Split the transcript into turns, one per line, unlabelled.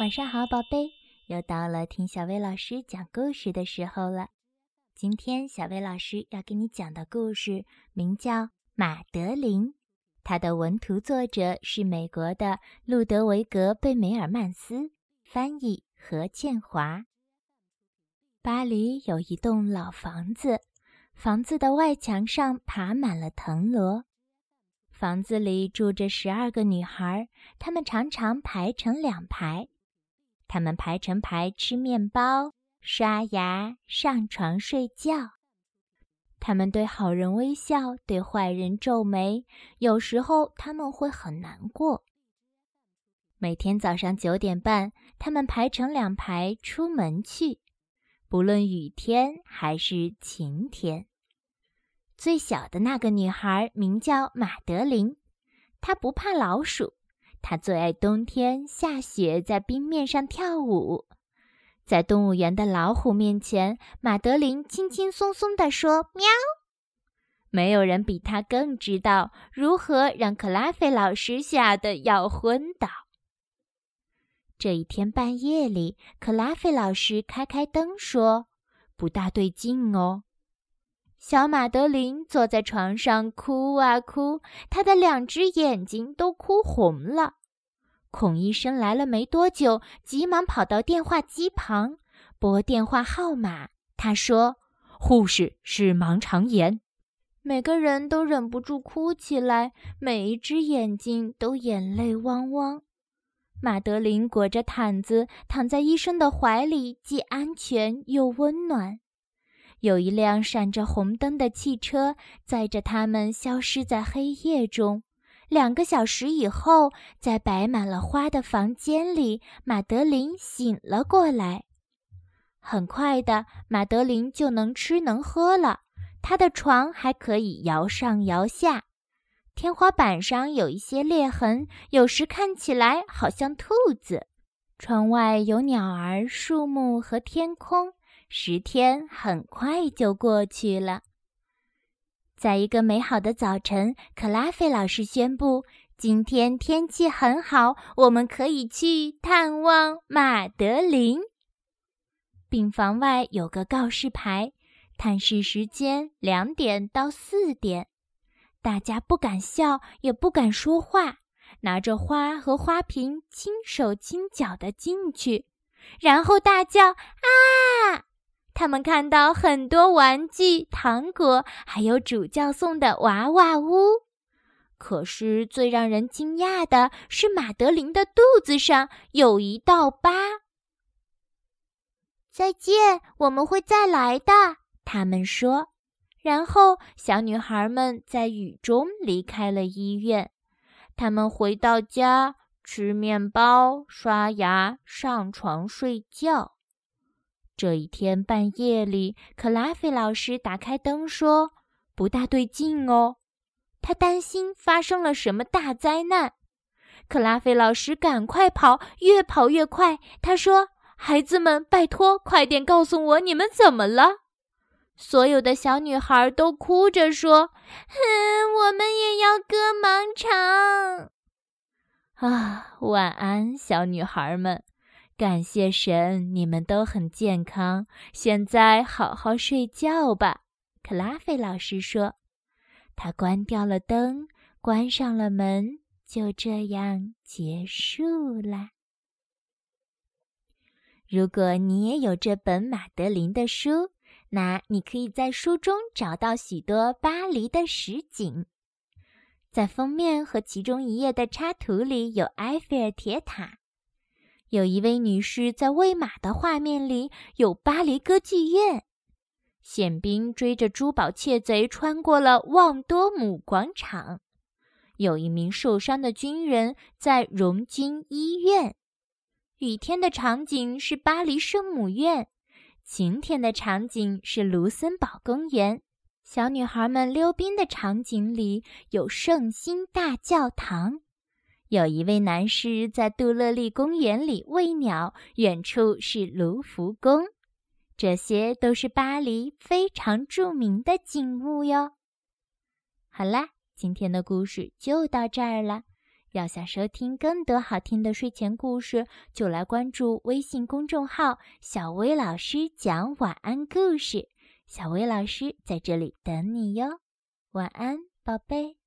晚上好，宝贝，又到了听小薇老师讲故事的时候了。今天小薇老师要给你讲的故事名叫《马德琳》，它的文图作者是美国的路德维格·贝梅尔曼斯，翻译何建华。巴黎有一栋老房子，房子的外墙上爬满了藤萝。房子里住着十二个女孩，她们常常排成两排。他们排成排吃面包、刷牙、上床睡觉。他们对好人微笑，对坏人皱眉。有时候他们会很难过。每天早上九点半，他们排成两排出门去，不论雨天还是晴天。最小的那个女孩名叫马德琳，她不怕老鼠。他最爱冬天下雪，在冰面上跳舞。在动物园的老虎面前，马德琳轻轻松松地说：“喵。”没有人比他更知道如何让克拉菲老师吓得要昏倒。这一天半夜里，克拉菲老师开开灯说：“不大对劲哦。”小马德琳坐在床上哭啊哭，她的两只眼睛都哭红了。孔医生来了没多久，急忙跑到电话机旁拨电话号码。他说：“护士是盲肠炎。”每个人都忍不住哭起来，每一只眼睛都眼泪汪汪。马德琳裹着毯子躺在医生的怀里，既安全又温暖。有一辆闪着红灯的汽车载着他们消失在黑夜中。两个小时以后，在摆满了花的房间里，马德琳醒了过来。很快的，马德琳就能吃能喝了。她的床还可以摇上摇下，天花板上有一些裂痕，有时看起来好像兔子。窗外有鸟儿、树木和天空。十天很快就过去了。在一个美好的早晨，克拉菲老师宣布：“今天天气很好，我们可以去探望马德琳。”病房外有个告示牌，探视时间两点到四点。大家不敢笑，也不敢说话，拿着花和花瓶，轻手轻脚地进去，然后大叫：“啊！”他们看到很多玩具、糖果，还有主教送的娃娃屋。可是最让人惊讶的是，马德琳的肚子上有一道疤。再见，我们会再来的，他们说。然后，小女孩们在雨中离开了医院。他们回到家，吃面包、刷牙、上床睡觉。这一天半夜里，克拉菲老师打开灯说：“不大对劲哦。”他担心发生了什么大灾难。克拉菲老师赶快跑，越跑越快。他说：“孩子们，拜托，快点告诉我你们怎么了！”所有的小女孩都哭着说：“哼，我们也要割盲肠。”啊，晚安，小女孩们。感谢神，你们都很健康。现在好好睡觉吧，克拉菲老师说。他关掉了灯，关上了门，就这样结束啦。如果你也有这本马德琳的书，那你可以在书中找到许多巴黎的实景。在封面和其中一页的插图里有埃菲尔铁塔。有一位女士在喂马的画面里有巴黎歌剧院，宪兵追着珠宝窃贼穿过了旺多姆广场，有一名受伤的军人在荣军医院。雨天的场景是巴黎圣母院，晴天的场景是卢森堡公园。小女孩们溜冰的场景里有圣心大教堂。有一位男士在杜乐丽公园里喂鸟，远处是卢浮宫，这些都是巴黎非常著名的景物哟。好啦，今天的故事就到这儿了。要想收听更多好听的睡前故事，就来关注微信公众号“小薇老师讲晚安故事”。小薇老师在这里等你哟，晚安，宝贝。